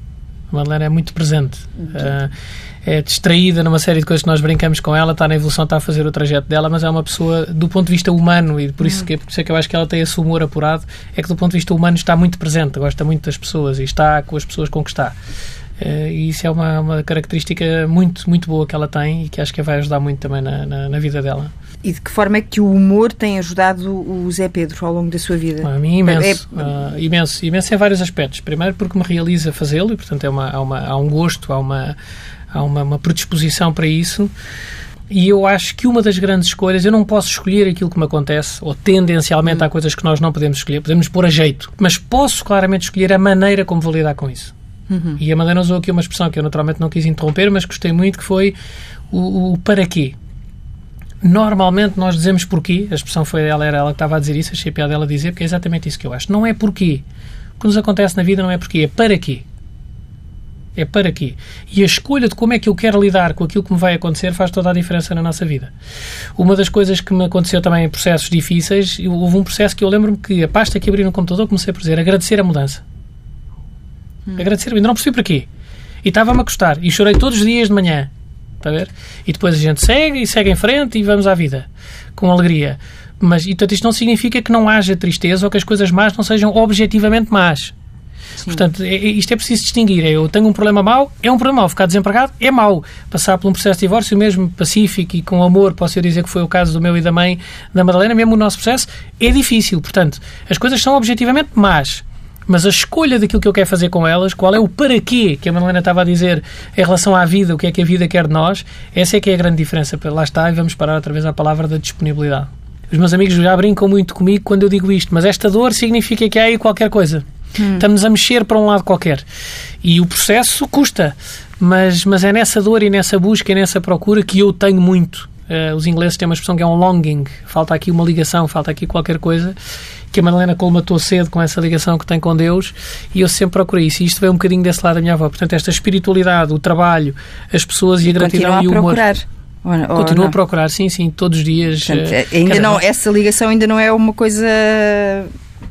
A Madalena é muito presente. Uh, é distraída numa série de coisas que nós brincamos com ela, está na evolução, está a fazer o trajeto dela, mas é uma pessoa do ponto de vista humano e por isso, que, por isso é que eu acho que ela tem esse humor apurado, é que do ponto de vista humano está muito presente, gosta muito das pessoas e está com as pessoas com que está. Uh, e isso é uma, uma característica muito, muito boa que ela tem e que acho que vai ajudar muito também na, na, na vida dela. E de que forma é que o humor tem ajudado o Zé Pedro ao longo da sua vida? A mim, imenso. É... Uh, imenso. Imenso em vários aspectos. Primeiro, porque me realiza fazê-lo e, portanto, é uma, há, uma, há um gosto, há, uma, há uma, uma predisposição para isso. E eu acho que uma das grandes escolhas, eu não posso escolher aquilo que me acontece, ou tendencialmente há coisas que nós não podemos escolher, podemos pôr a jeito, mas posso claramente escolher a maneira como vou lidar com isso. Uhum. E a Madalena usou aqui uma expressão que eu naturalmente não quis interromper, mas gostei muito, que foi o, o para quê. Normalmente nós dizemos porquê, a expressão foi ela, era ela que estava a dizer isso, achei piada dela dizer, porque é exatamente isso que eu acho. Não é porquê. O que nos acontece na vida não é porquê, é para quê. É para quê? E a escolha de como é que eu quero lidar com aquilo que me vai acontecer faz toda a diferença na nossa vida. Uma das coisas que me aconteceu também em processos difíceis, houve um processo que eu lembro-me que a pasta que abri no computador comecei por dizer agradecer a mudança. Hum. Agradecer, ainda não percebi para quê. E estava-me a custar. E chorei todos os dias de manhã. Está a ver? E depois a gente segue e segue em frente e vamos à vida. Com alegria. Mas, e, portanto, isto não significa que não haja tristeza ou que as coisas más não sejam objetivamente más. Portanto, é, é, isto é preciso distinguir. É, eu tenho um problema mau, é um problema mau. Ficar desempregado é mau. Passar por um processo de divórcio, mesmo pacífico e com amor, posso eu dizer que foi o caso do meu e da mãe da Madalena, mesmo o nosso processo, é difícil. Portanto, as coisas são objetivamente más. Mas a escolha daquilo que eu quero fazer com elas, qual é o para quê que a Madalena estava a dizer em relação à vida, o que é que a vida quer de nós, essa é que é a grande diferença. Lá está, e vamos parar outra vez à palavra da disponibilidade. Os meus amigos já brincam muito comigo quando eu digo isto, mas esta dor significa que há aí qualquer coisa. Hum. Estamos a mexer para um lado qualquer. E o processo custa, mas, mas é nessa dor e nessa busca e nessa procura que eu tenho muito. Uh, os ingleses têm uma expressão que é um longing, falta aqui uma ligação, falta aqui qualquer coisa que a Madalena colmatou cedo com essa ligação que tem com Deus e eu sempre procurei isso. E isto veio um bocadinho desse lado da minha avó. Portanto, esta espiritualidade, o trabalho, as pessoas e, a gratidão e o humor. Procurar. Continuo a procurar, sim, sim, todos os dias. Portanto, uh, ainda não, essa ligação ainda não é uma coisa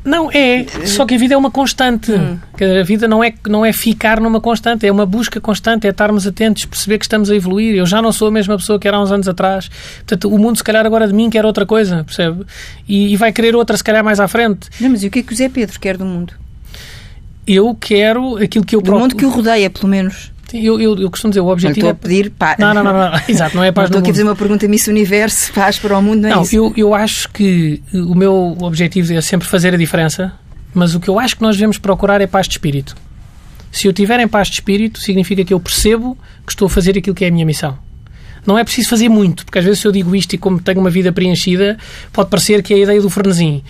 não, é. Só que a vida é uma constante. Hum. A vida não é, não é ficar numa constante, é uma busca constante, é estarmos atentos, perceber que estamos a evoluir. Eu já não sou a mesma pessoa que era há uns anos atrás. Portanto, o mundo, se calhar, agora de mim quer outra coisa, percebe? E, e vai querer outra, se calhar, mais à frente. Não, mas e o que é que o Zé Pedro quer do mundo? Eu quero aquilo que eu Do próprio... mundo que o rodeia, pelo menos. Eu, eu, eu, costumo dizer, o objetivo não estou é... a pedir paz. Não, não, não, não. Exato, não é paz não estou aqui a fazer uma pergunta Miss Universo, paz para o mundo, não é não, isso? Eu, eu acho que o meu objetivo é sempre fazer a diferença mas o que eu acho que nós devemos procurar é paz de espírito. Se eu tiver em paz de espírito, significa que eu percebo que estou a fazer aquilo que é a minha missão. Não é preciso fazer muito, porque às vezes se eu digo isto e como tenho uma vida preenchida, pode parecer que é a ideia do frenesim.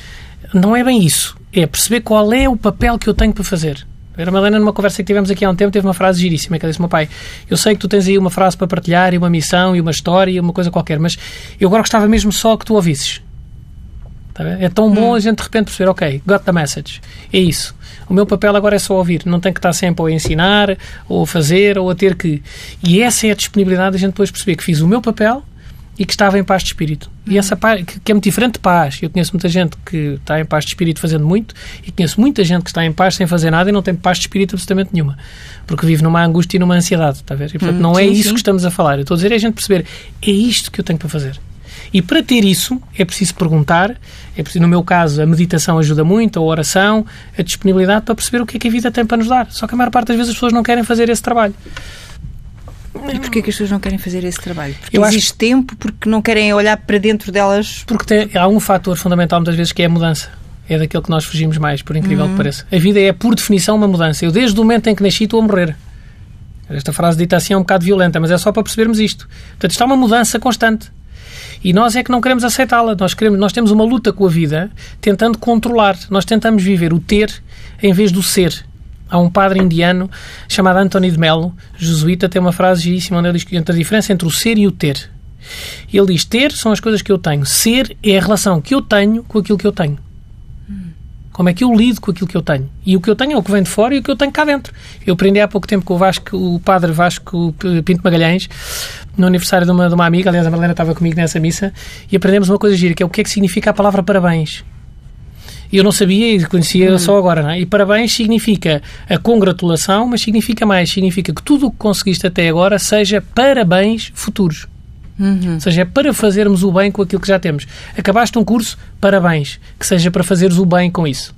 Não é bem isso. É perceber qual é o papel que eu tenho para fazer. A Madalena, numa conversa que tivemos aqui há um tempo, teve uma frase giríssima que ela disse: Meu pai, eu sei que tu tens aí uma frase para partilhar, e uma missão, e uma história, e uma coisa qualquer, mas eu agora gostava mesmo só que tu ouvisses. Tá é tão bom hum. a gente de repente perceber, ok, got the message. É isso. O meu papel agora é só ouvir. Não tem que estar sempre a ensinar, ou a fazer, ou a ter que. E essa é a disponibilidade de a gente depois perceber que fiz o meu papel e que estava em paz de espírito. E essa paz, que é muito diferente de paz. Eu conheço muita gente que está em paz de espírito fazendo muito e conheço muita gente que está em paz sem fazer nada e não tem paz de espírito absolutamente nenhuma. Porque vive numa angústia e numa ansiedade, está a ver? E, portanto, hum, não é isso que estamos a falar. Eu estou a dizer é a gente perceber, é isto que eu tenho para fazer. E para ter isso, é preciso perguntar, é preciso, no meu caso, a meditação ajuda muito, a oração, a disponibilidade para perceber o que é que a vida tem para nos dar. Só que a maior parte das vezes as pessoas não querem fazer esse trabalho. E porquê que as pessoas não querem fazer esse trabalho? Porque Eu existe acho... tempo, porque não querem olhar para dentro delas? Porque tem, há um fator fundamental muitas vezes que é a mudança. É daquele que nós fugimos mais, por incrível uhum. que pareça. A vida é, por definição, uma mudança. Eu, desde o momento em que nasci, estou a morrer. Esta frase dita assim é um bocado violenta, mas é só para percebermos isto. Portanto, está uma mudança constante. E nós é que não queremos aceitá-la. Nós, queremos, nós temos uma luta com a vida tentando controlar. Nós tentamos viver o ter em vez do ser. Há um padre indiano chamado Anthony de Mello, jesuíta, tem uma frase giríssima onde ele diz que a diferença entre o ser e o ter. Ele diz: ter são as coisas que eu tenho, ser é a relação que eu tenho com aquilo que eu tenho. Como é que eu lido com aquilo que eu tenho? E o que eu tenho é o que vem de fora e o que eu tenho cá dentro. Eu aprendi há pouco tempo com o Vasco, o padre Vasco Pinto Magalhães, no aniversário de uma, de uma amiga, aliás, a Marlena estava comigo nessa missa, e aprendemos uma coisa gira, que é o que é que significa a palavra parabéns. E eu não sabia e conhecia hum. só agora, não é? E parabéns significa a congratulação, mas significa mais, significa que tudo o que conseguiste até agora seja parabéns futuros. Uhum. Ou seja, é para fazermos o bem com aquilo que já temos. Acabaste um curso, parabéns. Que seja para fazeres o bem com isso.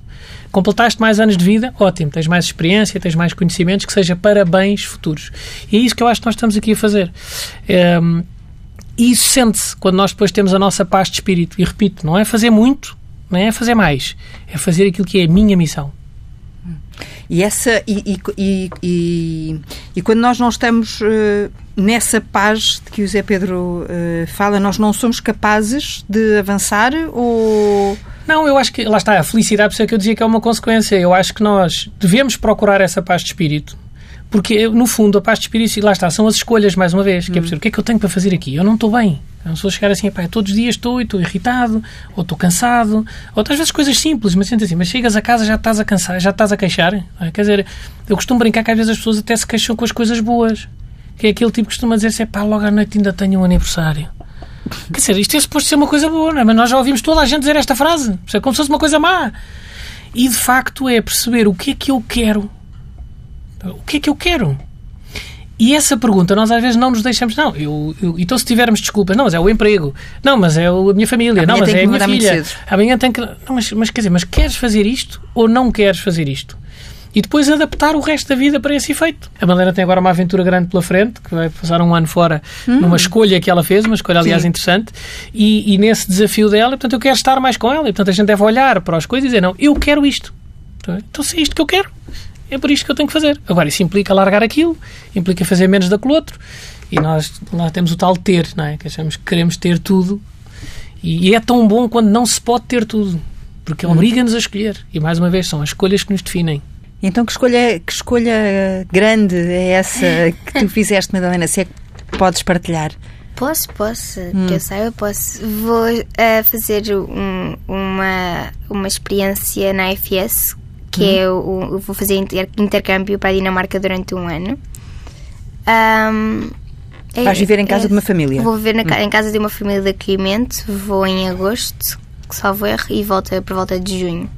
Completaste mais anos de vida, ótimo. Tens mais experiência, tens mais conhecimentos, que seja para bens futuros. E é isso que eu acho que nós estamos aqui a fazer. Um, e isso sente-se quando nós depois temos a nossa paz de espírito. E repito, não é fazer muito, não é fazer mais. É fazer aquilo que é a minha missão. E, essa, e, e, e, e quando nós não estamos uh, nessa paz de que o Zé Pedro uh, fala, nós não somos capazes de avançar ou. Não, eu acho que lá está, a felicidade, por isso é que eu dizia que é uma consequência. Eu acho que nós devemos procurar essa paz de espírito. Porque, no fundo, a paz de espírito, e lá está, são as escolhas, mais uma vez. Que é hum. perceber o que é que eu tenho para fazer aqui? Eu não estou bem. Eu não sou chegar assim, pá, todos os dias estou e estou irritado, ou estou cansado, ou outras vezes coisas simples, mas sente assim, mas chegas a casa já estás a cansar, já estás a queixar. É? Quer dizer, eu costumo brincar que às vezes as pessoas até se queixam com as coisas boas. Que é aquele tipo que costuma dizer assim, pá, logo à noite ainda tenho um aniversário. Quer dizer, isto é suposto ser uma coisa boa, não é? Mas nós já ouvimos toda a gente dizer esta frase. É como se fosse uma coisa má. E de facto é perceber o que é que eu quero. O que é que eu quero? E essa pergunta nós às vezes não nos deixamos. Não, eu, eu, então se tivermos desculpas, não, mas é o emprego, não, mas é a minha família, Amanhã não, mas é a minha filha. Amanhã tem que. Não, mas, mas quer dizer, mas queres fazer isto ou não queres fazer isto? E depois adaptar o resto da vida para esse efeito. A Madalena tem agora uma aventura grande pela frente, que vai passar um ano fora numa escolha que ela fez, uma escolha, aliás, Hum. Sim. interessante, e, e nesse desafio dela, portanto, eu quero estar mais com ela. E, portanto, a gente deve olhar para as coisas e dizer, não, eu quero isto. Então, se é isto que eu quero, é por isto que eu tenho que fazer. Agora, isso implica largar aquilo, implica fazer menos daquele outro. E nós lá temos o tal ter, não é? Que achamos que queremos ter tudo. E, e é tão bom quando não se pode ter tudo. Porque obriga-nos a escolher. E, mais uma vez, são as escolhas que nos definem. Então, que escolha, que escolha grande é essa que tu fizeste, Madalena? Se é que podes partilhar? Posso, posso, que eu saiba, posso. Vou eh, fazer um- uma, uma experiência na IFS, que é o, eu vou fazer inter- intercâmbio para a Dinamarca durante um ano. Ahm, é- Vais viver em casa é- de uma família? Vou viver na ca- em casa de uma família de acolhimento, vou em agosto, que salvo erro, e volto por volta de junho.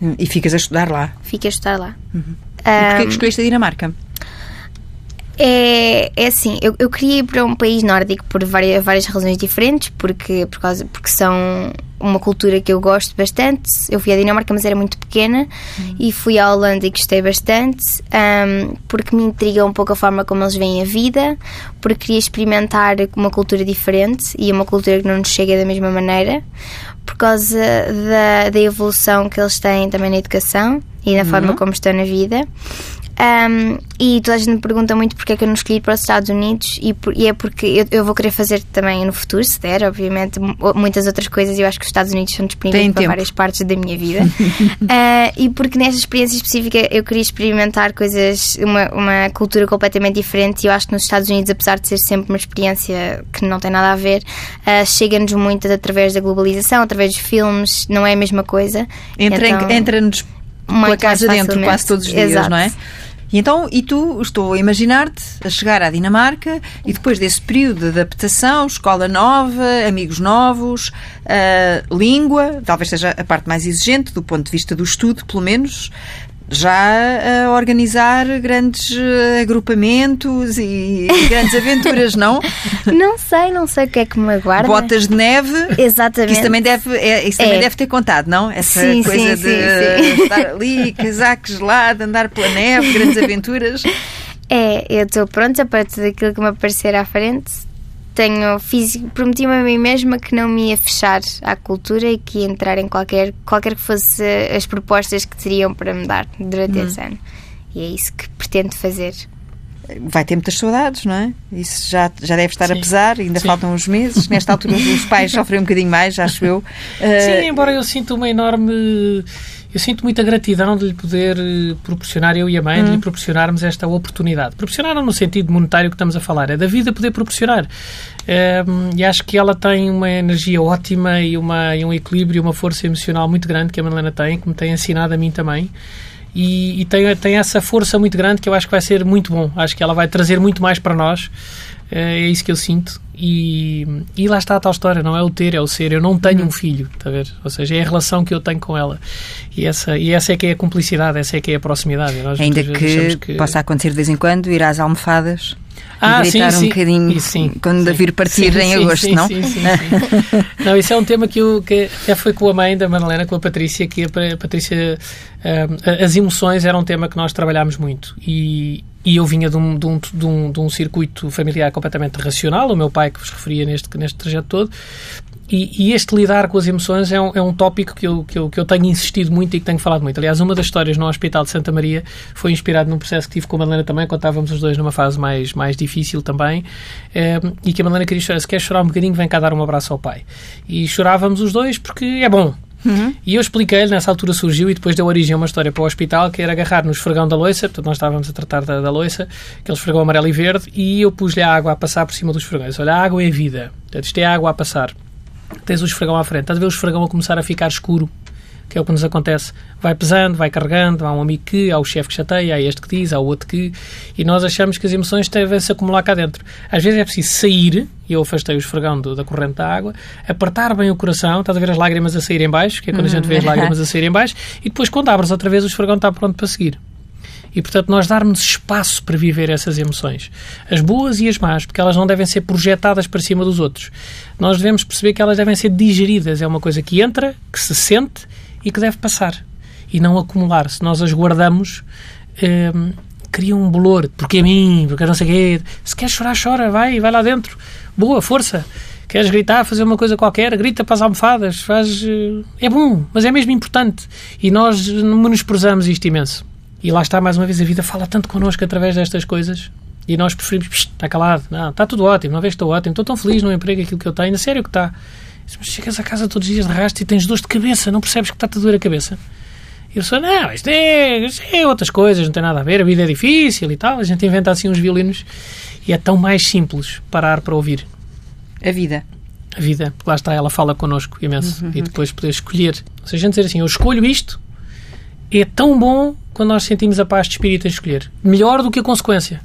Hum, E ficas a estudar lá. Fico a estar lá. E porquê que escolheste a Dinamarca? É, é assim, eu, eu queria ir para um país nórdico por várias, várias razões diferentes, porque, por causa, porque são uma cultura que eu gosto bastante. Eu fui à Dinamarca, mas era muito pequena, e fui à Holanda e gostei bastante, ahm, porque me intriga um pouco a forma como eles veem a vida, porque queria experimentar uma cultura diferente e uma cultura que não nos chega da mesma maneira, por causa da, da evolução que eles têm também na educação e na forma como estão na vida. Um, e toda a gente me pergunta muito porque é que eu não escolhi para os Estados Unidos e, por- e é porque eu, eu vou querer fazer também no futuro, se der, obviamente, mu- muitas outras coisas. Eu acho que os Estados Unidos são disponíveis Têm para tempo. várias partes da minha vida. Ah, e porque nesta experiência específica eu queria experimentar coisas, uma, uma cultura completamente diferente. E eu acho que nos Estados Unidos, apesar de ser sempre uma experiência que não tem nada a ver, ah, chega-nos muito através da globalização, através dos filmes, não é a mesma coisa. Entra, Então, Entra-nos pela muito casa dentro quase todos os dias, Exato. não é? E então, e tu, estou a imaginar-te a chegar à Dinamarca e depois desse período de adaptação, escola nova, amigos novos, ah, língua, talvez seja a parte mais exigente do ponto de vista do estudo, pelo menos, já a organizar grandes eh, agrupamentos e, grandes aventuras, não? Não sei, não sei o que é que me aguarda. Botas de neve. Exatamente. Isso também deve, é, isso também É. deve ter contado, não? Essa Sim, coisa sim, de sim, sim. estar ali, casaco gelado, andar pela neve, grandes aventuras. É, eu estou pronta para tudo aquilo que me aparecer à frente. Tenho prometi-me a mim mesma que não me ia fechar à cultura e que ia entrar em qualquer, qualquer que fosse as propostas que teriam para me dar durante esse ano. E é isso que pretendo fazer. Vai ter muitas saudades, não é? Isso já, já deve estar a Sim. pesar, ainda Sim. faltam uns meses. Nesta altura, os pais sofrem um bocadinho mais, acho eu. Uh, Sim, embora eu sinto uma enorme. Eu sinto muita gratidão de lhe poder eh, proporcionar, eu e a mãe, de lhe proporcionarmos esta oportunidade. Proporcionar no sentido monetário que estamos a falar, é da vida poder proporcionar. Ehm, e acho que ela tem uma energia ótima e, uma, e um equilíbrio, uma força emocional muito grande que a Madalena tem, que me tem ensinado a mim também. E, e tem, tem essa força muito grande que eu acho que vai ser muito bom. Acho que ela vai trazer muito mais para nós. Eh, É isso que eu sinto. E, e lá está a tal história, não é o ter, é o ser. Eu não tenho um filho, está a ver? Ou seja, é a relação que eu tenho com ela. E essa, e essa é que é a cumplicidade, essa é que é a proximidade. Nós ainda achamos que, possa acontecer de vez em quando, ir às almofadas Ah, sim, um bocadinho Isso, sim, quando sim. vir partir Sim, em agosto, não? Sim, sim, sim. não, isso é um tema que, eu, que até foi com a mãe da Madalena, com a Patrícia, que a Pa- a Patrícia, ah, as emoções eram um tema que nós trabalhámos muito e, e eu vinha de um, de, um, de, um, de um circuito familiar completamente racional, o meu pai que vos referia neste, neste trajeto todo, e, e este lidar com as emoções é um, é um tópico que eu, que, eu, que eu tenho insistido muito e que tenho falado muito. Aliás, uma das histórias no Hospital de Santa Maria foi inspirado num processo que tive com a Madalena também, quando estávamos os dois numa fase mais, mais difícil também, eh, e que a Madalena queria chorar. Se quer chorar um bocadinho, vem cá dar um abraço ao pai. E chorávamos os dois porque é bom. E eu expliquei-lhe, nessa altura surgiu e depois deu origem a uma história para o hospital que era agarrar no esfregão da loiça, portanto nós estávamos a tratar da, da loiça, aquele esfregão amarelo e verde, e eu pus-lhe a água a passar por cima dos esfregões. Olha, a água é vida, portanto isto é água a passar. Tens o esfregão à frente, estás a ver o esfregão a começar a ficar escuro, que é o que nos acontece. Vai pesando, vai carregando, há um amigo que, há o chefe que chateia, há este que diz, há o outro que, e nós achamos que as emoções devem se acumular cá dentro. Às vezes é preciso sair, e eu afastei o esfregão do- da corrente da água, apertar bem o coração, estás a ver as lágrimas a saírem baixo, que é quando a gente vê as lágrimas a saírem baixo, e depois quando abres outra vez o esfregão está pronto para seguir. E, portanto, nós darmos espaço para viver essas emoções. As boas e as más, porque elas não devem ser projetadas para cima dos outros. Nós devemos perceber que elas devem ser digeridas. É uma coisa que entra, que se sente e que deve passar. E não acumular. Se nós as guardamos, hum, cria um bolor. Porque a mim, porque não sei quê. Se quer chorar, chora, vai, vai lá dentro. Boa, força. Queres gritar, fazer uma coisa qualquer, grita para as almofadas, faz... Eh, é bom, mas é mesmo importante. E nós menosprezamos isto imenso. E lá está, mais uma vez, a vida fala tanto connosco através destas coisas. E nós preferimos, está calado, não, está tudo ótimo, uma vez estou ótimo, estou tão feliz no emprego, aquilo que eu tenho, a sério que está. Mas chegas a casa todos os dias de rastro e tens dores de cabeça, não percebes que está-te a doer a cabeça. E eu sou, não, isto é, isto é outras coisas, não tem nada a ver, a vida é difícil e tal. A gente inventa assim uns violinos e é tão mais simples parar para ouvir. A vida. A vida, porque lá está, ela fala connosco imenso. Uhum. E depois poder escolher. Se a gente dizer assim, eu escolho isto, é tão bom quando nós sentimos a paz de espírito a escolher. Melhor do que a consequência.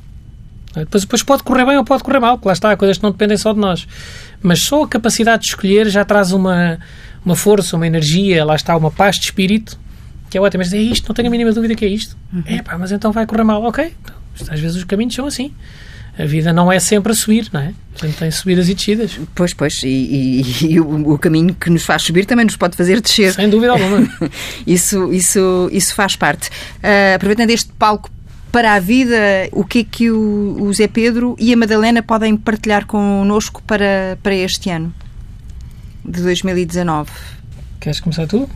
Depois, depois pode correr bem ou pode correr mal, porque lá está, há coisas que não dependem só de nós. Mas só a capacidade de escolher já traz uma, uma força, uma energia, lá está, uma paz de espírito, que é ótima. Mas é isto, não tenho a mínima dúvida que é isto. Uhum. É pá, mas então vai correr mal. Ok, então, às vezes os caminhos são assim a vida não é sempre a subir, não é? Gente tem subidas e descidas. Pois, pois, e, e, e o, o, caminho que nos faz subir também nos pode fazer descer. Sem dúvida alguma. isso, isso, isso faz parte. Uh, aproveitando este palco para a vida, o que é que o, o Zé Pedro e a Madalena podem partilhar connosco para, para este ano de 2019? Queres começar tu?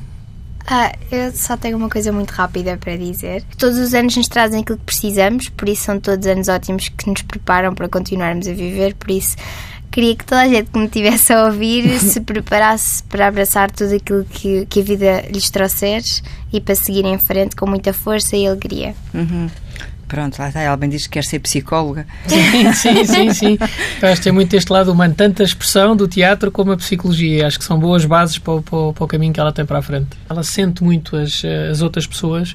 Ah, eu só tenho uma coisa muito rápida para dizer. Todos os anos nos trazem aquilo que precisamos, por isso são todos anos ótimos que nos preparam para continuarmos a viver, por isso queria que toda a gente que me estivesse a ouvir se preparasse para abraçar tudo aquilo que, que a vida lhes trouxer e para seguir em frente com muita força e alegria. Uhum. Pronto, lá está. Ela bem diz que quer ser psicóloga. Sim, sim, sim. sim. Eu acho que tem muito este lado humano, tanto a expressão do teatro como a psicologia. Acho que são boas bases para o, para, o, para o, caminho que ela tem para a frente. Ela sente muito as, as outras pessoas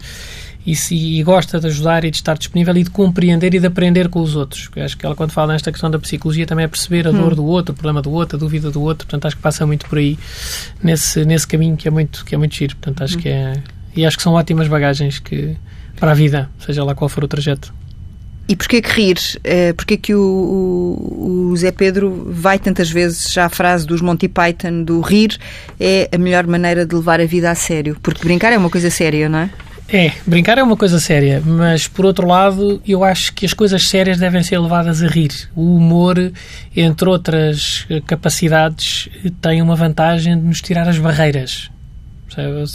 e, se, e gosta de ajudar e de estar disponível e de compreender e de aprender com os outros. Acho que ela, quando fala nesta questão da psicologia, também é perceber a dor hum. do outro, o problema do outro, a dúvida do outro. Portanto, acho que passa muito por aí, nesse, nesse caminho que é muito, que é muito giro. Portanto, acho hum. que é. E acho que são ótimas bagagens que para a vida, seja lá qual for o trajeto. E porquê que rir? Uh, porquê que o, o, o, Zé Pedro vai tantas vezes já à frase dos Monty Python do rir é a melhor maneira de levar a vida a sério? Porque brincar é uma coisa séria, não é? É, brincar é uma coisa séria, mas por outro lado, eu acho que as coisas sérias devem ser levadas a rir. O humor, entre outras capacidades, tem uma vantagem de nos tirar as barreiras.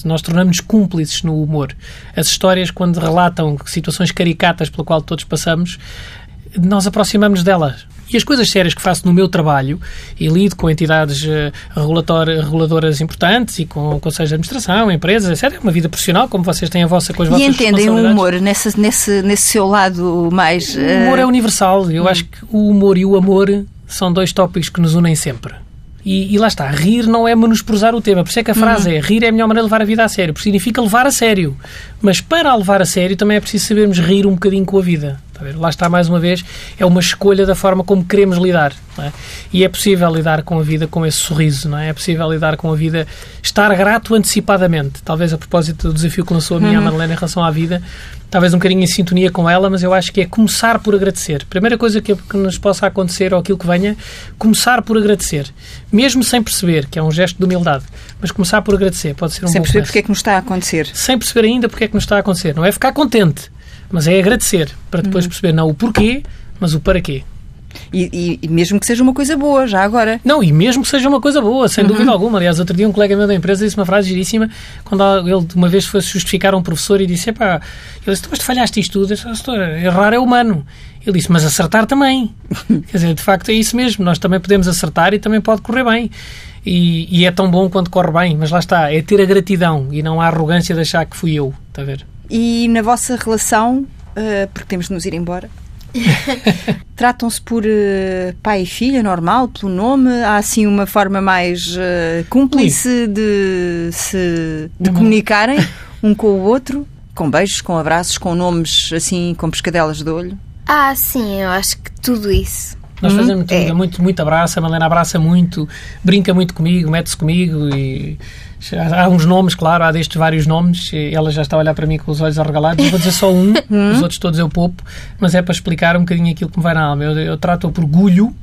Nós tornamos-nos cúmplices no humor. As histórias, quando relatam situações caricatas pela qual todos passamos, nós aproximamos delas. E as coisas sérias que faço no meu trabalho, e lido com entidades uh, reguladoras importantes e com conselhos de administração, empresas, etc. É uma vida profissional, como vocês têm a vossa com as e vossas E entendem o humor nesse, nesse, nesse seu lado mais... Uh... O humor é universal. Eu hum. acho que o humor e o amor são dois tópicos que nos unem sempre. E, e, lá está, rir não é menosprezar o tema. Por isso é que a frase uhum. é rir é a melhor maneira de levar a vida a sério, porque significa levar a sério. Mas para a levar a sério também é preciso sabermos rir um bocadinho com a vida. Está lá está, mais uma vez, é uma escolha da forma como queremos lidar. É? E é possível lidar com a vida com esse sorriso, não é? É possível lidar com a vida, estar grato antecipadamente. Talvez a propósito do desafio que lançou a minha uhum. Madalena em relação à vida, talvez um bocadinho em sintonia com ela, mas eu acho que é começar por agradecer. Primeira coisa que, que nos possa acontecer ou aquilo que venha, começar por agradecer. Mesmo sem perceber, que é um gesto de humildade, mas começar por agradecer pode ser um Sem perceber porque é que nos está a acontecer. Sem perceber ainda porque é que nos está a acontecer. Não é ficar contente, mas é agradecer, para depois uhum. perceber não o porquê, mas o para quê. E, e, mesmo que seja uma coisa boa, já agora. Não, e mesmo que seja uma coisa boa, sem uhum. dúvida alguma. Aliás, outro dia um colega meu da empresa disse uma frase giríssima quando ele uma vez foi justificar a um professor e disse: Epá, ele disse, mas tu falhaste isto tudo, disse, errar é humano. Ele disse, mas acertar também. Quer dizer, de facto é isso mesmo. Nós também podemos acertar e também pode correr bem. E, e, é tão bom quando corre bem, mas lá está, é ter a gratidão e não a arrogância de achar que fui eu, está a ver? E na vossa relação, uh, porque temos de nos ir embora, Tratam-se por uh, pai e filha, normal, pelo nome? Há assim uma forma mais uh, cúmplice de se de uhum. comunicarem um com o outro? Com beijos, com abraços, com nomes assim, com pescadelas de olho? Ah, sim, eu acho que tudo isso. Nós Uhum. fazemos tudo, É. muito, muito abraço, a Malena abraça muito, brinca muito comigo, mete-se comigo e há uns nomes, claro, há destes vários nomes, ela já está a olhar para mim com os olhos arregalados, eu vou dizer só um, Uhum. os outros todos eu poupo, mas é para explicar um bocadinho aquilo que me vai na alma. Eu, eu trato-a por gulho,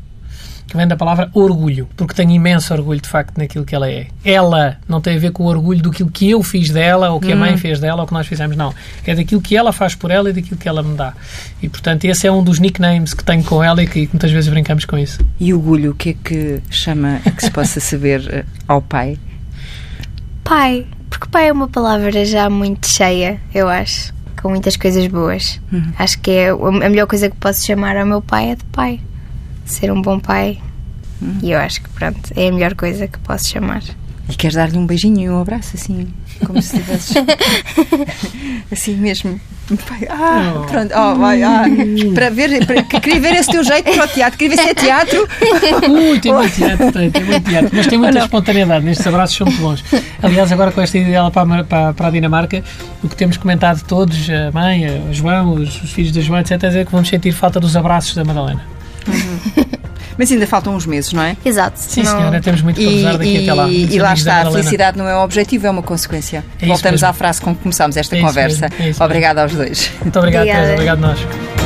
que vem da palavra orgulho, porque tenho imenso orgulho de facto naquilo que ela é. Ela não tem a ver com o orgulho do que eu fiz dela, ou que a mãe fez dela, ou que nós fizemos, não. É daquilo que ela faz por ela e daquilo que ela me dá. E portanto, esse é um dos nicknames que tenho com ela e que muitas vezes brincamos com isso. E orgulho, o que é que chama que se possa saber eh, ao pai? Pai, porque pai é uma palavra já muito cheia, eu acho, com muitas coisas boas. Acho que é a melhor coisa que posso chamar ao meu pai é de pai. Ser um bom pai. E eu acho que, pronto, é a melhor coisa que posso chamar. E queres dar-lhe um beijinho e um abraço, assim, como se estivesses. assim mesmo. Ah, Oh. pronto, oh, vai, ah, para ver, para, que queria ver esse teu jeito para o teatro, queria ver se é teatro. Ui, tem muito teatro, tem, tem muito teatro. Mas tem muita espontaneidade. Nestes abraços são muito bons. Aliás, agora com esta ida dela para, para, para a Dinamarca, o que temos comentado todos, a mãe, o João, os, os filhos da João, etc., é que vamos sentir falta dos abraços da Madalena. Mas ainda faltam uns meses, não é? Exato. Sim, não- senhora, temos muito para E, usar daqui até lá. e- e lá está, a felicidade não é um objetivo, é uma consequência. É Voltamos mesmo. à frase com que começámos esta É conversa. mesmo, é Obrigada aos dois. Muito obrigado, Obrigada. Teresa. Obrigado nós.